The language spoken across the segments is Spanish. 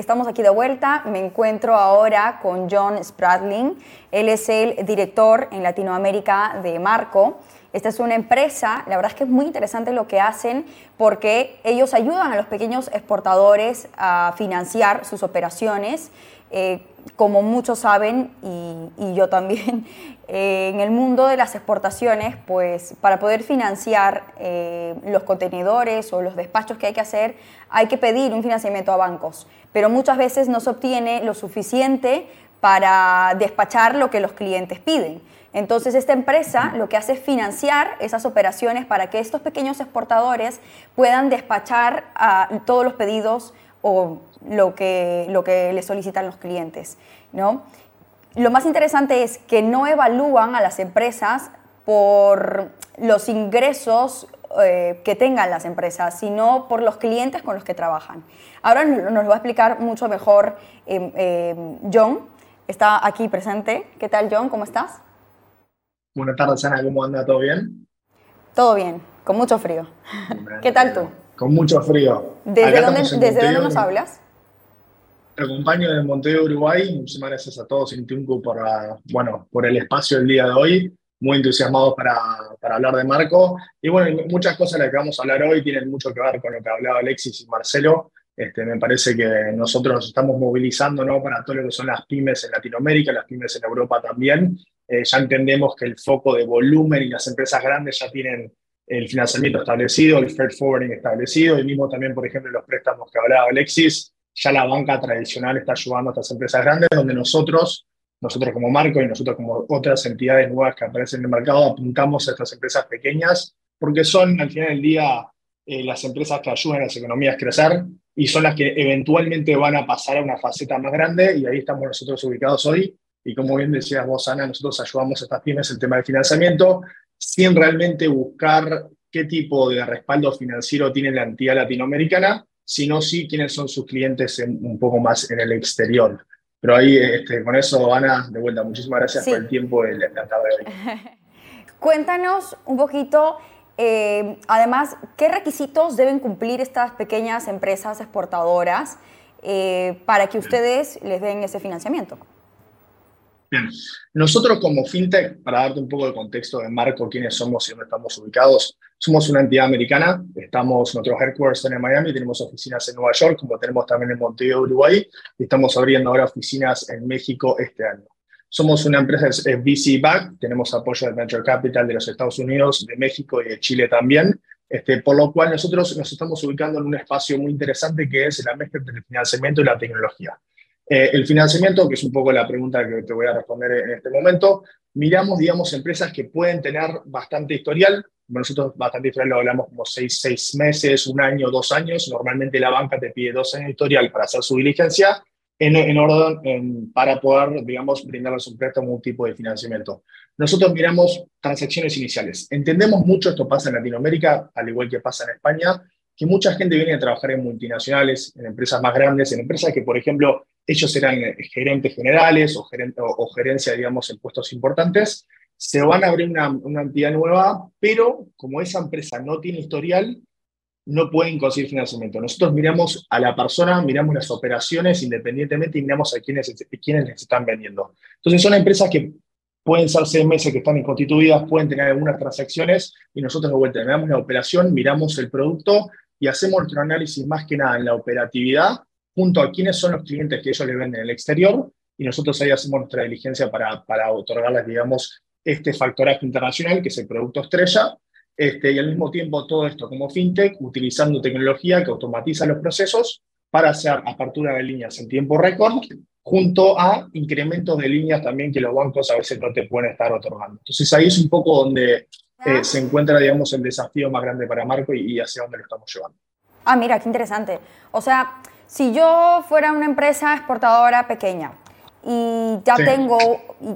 Estamos aquí de vuelta. Me encuentro ahora con John Spradling. Él es el director en Latinoamérica de Marco. Esta es una empresa, la verdad es que es muy interesante lo que hacen porque ellos ayudan a los pequeños exportadores a financiar sus operaciones. Eh, como muchos saben, y, yo también, eh, en el mundo de las exportaciones, pues para poder financiar eh, los contenedores o los despachos que hay que hacer, hay que pedir un financiamiento a bancos, pero muchas veces no se obtiene lo suficiente para despachar lo que los clientes piden. Entonces, esta empresa lo que hace es financiar esas operaciones para que estos pequeños exportadores puedan despachar todos los pedidos o lo que, lo que les solicitan los clientes. ¿no? Lo más interesante es que no evalúan a las empresas por los ingresos eh, que tengan las empresas, sino por los clientes con los que trabajan. Ahora nos lo va a explicar mucho mejor em, em, John, está aquí presente. ¿Qué tal, John? ¿Cómo estás? Buenas tardes, Ana. ¿Cómo anda? ¿Todo bien? Todo bien, con mucho frío. ¿Qué tal tú? Con mucho frío. ¿Desde, dónde, ¿desde dónde nos hablas? Te acompaño de Montevideo, Uruguay. Muchísimas gracias a todos, Intiuncu, por, bueno, por el espacio del día de hoy. Muy entusiasmados para, para hablar de Marco. Y bueno, muchas cosas de las que vamos a hablar hoy tienen mucho que ver con lo que hablaba Alexis y Marcelo. Este, me parece que nosotros nos estamos movilizando ¿no? para todo lo que son las pymes en Latinoamérica, las pymes en Europa también. Eh, ya entendemos que el foco de volumen y las empresas grandes ya tienen el financiamiento establecido, el freight forwarding establecido, y mismo también, por ejemplo, los préstamos que hablaba Alexis, ya la banca tradicional está ayudando a estas empresas grandes, donde nosotros, nosotros como Marco y nosotros como otras entidades nuevas que aparecen en el mercado, apuntamos a estas empresas pequeñas, porque son al final del día eh, las empresas que ayudan a las economías a crecer y son las que eventualmente van a pasar a una faceta más grande y ahí estamos nosotros ubicados hoy. Y como bien decías vos, Ana, nosotros ayudamos a estas pymes el tema del financiamiento sin realmente buscar qué tipo de respaldo financiero tiene la entidad latinoamericana, sino sí quiénes son sus clientes un poco más en el exterior. Pero ahí, este, con eso, Ana, de vuelta, muchísimas gracias por el tiempo de la tarde de hoy. Cuéntanos un poquito, eh, además, qué requisitos deben cumplir estas pequeñas empresas exportadoras eh, para que ustedes les den ese financiamiento. Bien, nosotros como FinTech, para darte un poco de contexto de marco, quiénes somos y dónde estamos ubicados, somos una entidad americana, estamos, nuestros headquarters en Miami, tenemos oficinas en Nueva York, como tenemos también en Montevideo, Uruguay, y estamos abriendo ahora oficinas en México este año. Somos una empresa VC Back, tenemos apoyo de Venture Capital de los Estados Unidos, de México y de Chile también, este, por lo cual nosotros nos estamos ubicando en un espacio muy interesante que es la mezcla entre el financiamiento y la tecnología. Eh, el financiamiento, que es un poco la pregunta que te voy a responder en este momento, miramos, digamos, empresas que pueden tener bastante historial. Nosotros bastante historial lo hablamos como seis, seis meses, un año, dos años. Normalmente la banca te pide dos años de historial para hacer su diligencia en, en orden para poder, digamos, brindarles un préstamo, un tipo de financiamiento. Nosotros miramos transacciones iniciales. Entendemos mucho, esto pasa en Latinoamérica, al igual que pasa en España, que mucha gente viene a trabajar en multinacionales, en empresas más grandes, en empresas que, por ejemplo, ellos eran eh, gerentes generales o, gerencia, digamos, en puestos importantes, se van a abrir una, entidad nueva, pero como esa empresa no tiene historial, no pueden conseguir financiamiento. Nosotros miramos a la persona, miramos las operaciones independientemente y miramos a quiénes, quiénes les están vendiendo. Entonces son empresas que pueden ser seis meses que están constituidas, pueden tener algunas transacciones y nosotros de vuelta miramos la operación, miramos el producto y hacemos nuestro análisis más que nada en la operatividad, junto a quiénes son los clientes que ellos le venden en el exterior, y nosotros ahí hacemos nuestra diligencia para, para otorgarles, digamos, este factoraje internacional, que es el producto estrella, este, y al mismo tiempo todo esto como fintech, utilizando tecnología que automatiza los procesos para hacer apertura de líneas en tiempo récord, junto a incrementos de líneas también que los bancos a veces no te pueden estar otorgando. Entonces ahí es un poco donde eh, se encuentra, digamos, el desafío más grande para Marco y, hacia dónde lo estamos llevando. Ah, mira, qué interesante. O sea, si yo fuera una empresa exportadora pequeña y ya tengo,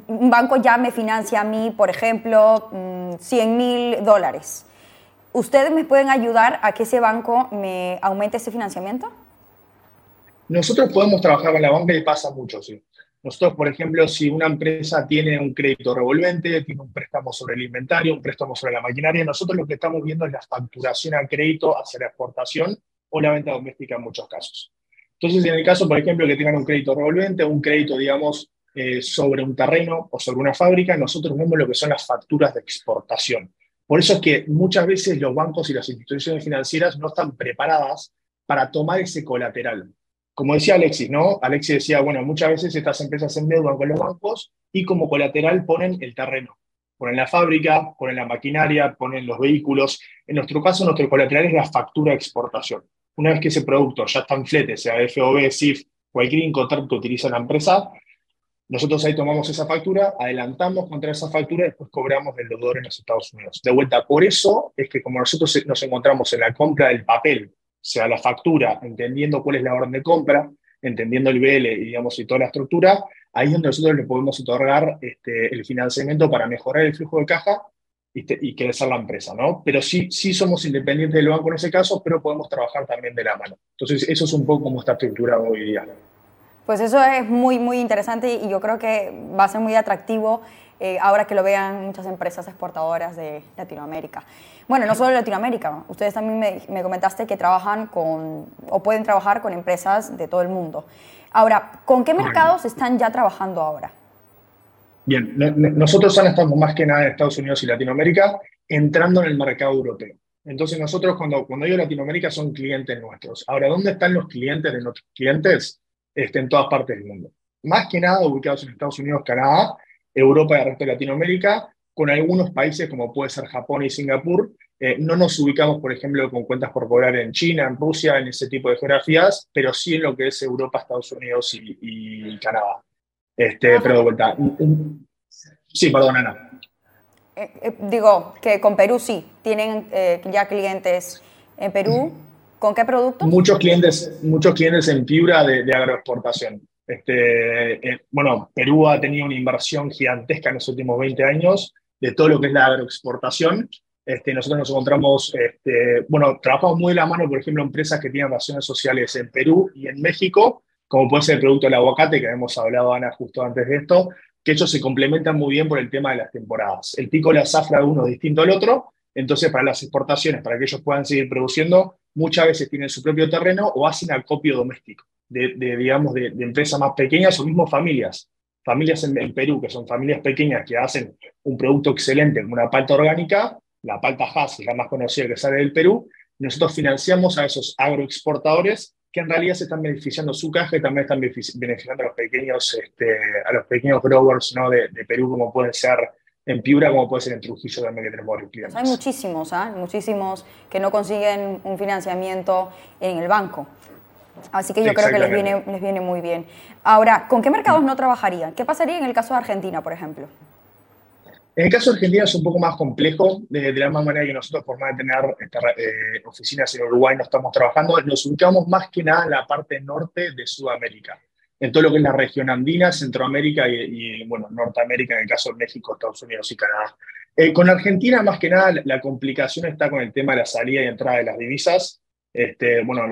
un banco ya me financia a mí, por ejemplo, 100 mm, mil dólares, ¿ustedes me pueden ayudar a que ese banco me aumente ese financiamiento? Nosotros podemos trabajar con la banca y pasa mucho, sí. Nosotros, por ejemplo, si una empresa tiene un crédito revolvente, tiene un préstamo sobre el inventario, un préstamo sobre la maquinaria, nosotros lo que estamos viendo es la facturación a crédito hacia la exportación o la venta doméstica en muchos casos. Entonces, en el caso, por ejemplo, que tengan un crédito revolvente, un crédito, digamos, eh, sobre un terreno o sobre una fábrica, nosotros vemos lo que son las facturas de exportación. Por eso es que muchas veces los bancos y las instituciones financieras no están preparadas para tomar ese colateral. Como decía Alexis, ¿no? Alexis decía, bueno, muchas veces estas empresas se endeudan con los bancos y como colateral ponen el terreno. Ponen la fábrica, ponen la maquinaria, ponen los vehículos. En nuestro caso, nuestro colateral es la factura de exportación. Una vez que ese producto ya está en flete, sea FOB, SIF, cualquier incoterm que utiliza la empresa, nosotros ahí tomamos esa factura, adelantamos contra esa factura y después cobramos el deudor en los Estados Unidos. De vuelta, por eso es que como nosotros nos encontramos en la compra del papel, sea la factura, entendiendo cuál es la orden de compra, entendiendo el BL y, digamos, y toda la estructura, ahí es donde nosotros le podemos otorgar este, el financiamiento para mejorar el flujo de caja y, y crecer la empresa, ¿no? Pero sí, sí somos independientes del banco en ese caso, pero podemos trabajar también de la mano. Entonces, eso es un poco como está estructurado hoy día. Pues eso es muy, muy interesante y yo creo que va a ser muy atractivo eh, ahora que lo vean muchas empresas exportadoras de Latinoamérica. Bueno, no solo de Latinoamérica, ustedes también me, me, comentaste que trabajan con, o pueden trabajar con empresas de todo el mundo. Ahora, ¿con qué mercados están ya trabajando ahora? Bien, nosotros ahora estamos más que nada en Estados Unidos y Latinoamérica entrando en el mercado europeo. Entonces nosotros cuando, cuando digo Latinoamérica son clientes nuestros. Ahora, ¿dónde están los clientes de nuestros clientes? Este, en todas partes del mundo. Más que nada ubicados en Estados Unidos, Canadá, Europa y el resto de Latinoamérica, con algunos países como puede ser Japón y Singapur. Eh, no nos ubicamos, por ejemplo, con cuentas por cobrar en China, en Rusia, en ese tipo de geografías, pero sí en lo que es Europa, Estados Unidos y, Canadá. Este, pero de vuelta. Sí, perdón, Ana. Eh, eh, digo que con Perú sí, tienen ya clientes en Perú. ¿Con qué productos? Muchos clientes, muchos clientes en fibra de, agroexportación. Este, eh, bueno, Perú ha tenido una inversión gigantesca en los últimos 20 años de todo lo que es la agroexportación. Este, nosotros nos encontramos, este, bueno, trabajamos muy de la mano, por ejemplo, empresas que tienen relaciones sociales en Perú y en México, como puede ser el producto del aguacate, que hemos hablado, Ana, justo antes de esto, que ellos se complementan muy bien por el tema de las temporadas. El pico de la zafra de uno es distinto al otro, entonces para las exportaciones, para que ellos puedan seguir produciendo, muchas veces tienen su propio terreno o hacen acopio doméstico de, digamos, de, empresas más pequeñas o mismo familias. Familias en, Perú, que son familias pequeñas que hacen un producto excelente como una palta orgánica, la palta Hass la más conocida que sale del Perú, nosotros financiamos a esos agroexportadores que en realidad se están beneficiando su caja y también están beneficiando a los pequeños, este, a los pequeños growers ¿no? de, de Perú, como pueden ser en Piura como puede ser en Trujillo también que tenemos varios clientes. Hay muchísimos, ¿ah? muchísimos que no consiguen un financiamiento en el banco. Así que yo creo que les viene, les viene muy bien. Ahora, ¿con qué mercados no trabajarían? ¿Qué pasaría en el caso de Argentina, por ejemplo? En el caso de Argentina es un poco más complejo, de, la misma manera que nosotros, por más de tener eh, oficinas en Uruguay, no estamos trabajando, nos ubicamos más que nada en la parte norte de Sudamérica en todo lo que es la región andina, Centroamérica y, bueno, Norteamérica, en el caso de México, Estados Unidos y Canadá. Eh, con Argentina, más que nada, la, complicación está con el tema de la salida y entrada de las divisas. Este, bueno,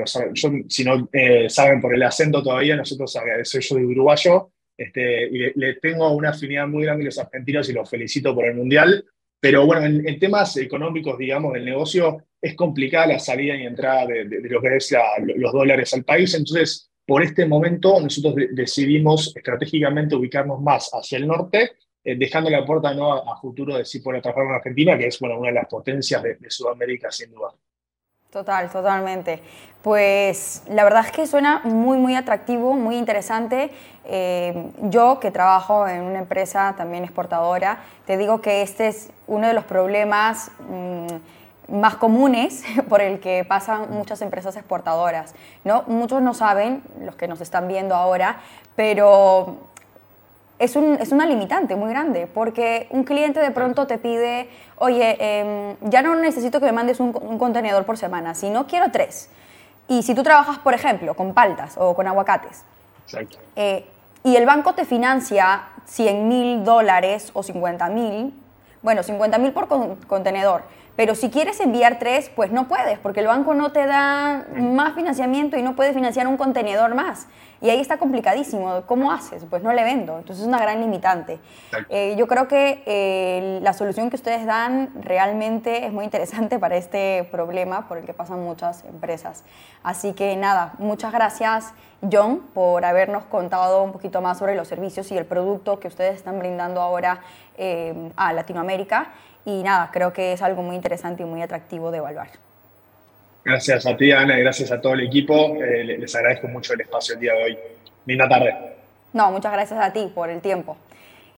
si no eh, saben por el acento todavía, nosotros soy yo de uruguayo este, y le, tengo una afinidad muy grande a los argentinos y los felicito por el Mundial. Pero bueno, en, temas económicos, digamos, del negocio, es complicada la salida y entrada de, lo que es los dólares al país. Entonces, por este momento nosotros decidimos estratégicamente ubicarnos más hacia el norte, eh, dejando la puerta ¿no? a, futuro de si poder trabajar con Argentina, que es una de las potencias de, Sudamérica, sin duda. Total, totalmente. Pues la verdad es que suena muy, muy atractivo, muy interesante. Eh, yo que trabajo en una empresa también exportadora, te digo que este es uno de los problemas... Mm, más comunes por el que pasan muchas empresas exportadoras. ¿no? Muchos no saben, los que nos están viendo ahora, pero es, un, es una limitante muy grande, porque un cliente de pronto te pide, oye, em, ya no necesito que me mandes un, contenedor por semana, sino quiero tres. Y si tú trabajas, por ejemplo, con paltas o con aguacates, eh, y el banco te financia 100 mil dólares o 50 mil, bueno, 50 mil por contenedor, Pero si quieres enviar tres, pues no puedes, porque el banco no te da más financiamiento y no puede financiar un contenedor más. Y ahí está complicadísimo. ¿Cómo haces? Pues no le vendo. Entonces es una gran limitante. Eh, yo creo que eh, la solución que ustedes dan realmente es muy interesante para este problema por el que pasan muchas empresas. Así que nada, muchas gracias John por habernos contado un poquito más sobre los servicios y el producto que ustedes están brindando ahora eh, a Latinoamérica. Y nada, creo que es algo muy interesante y muy atractivo de evaluar. Gracias a ti, Ana, y gracias a todo el equipo. Eh, les agradezco mucho el espacio el día de hoy. Linda tarde. No, muchas gracias a ti por el tiempo.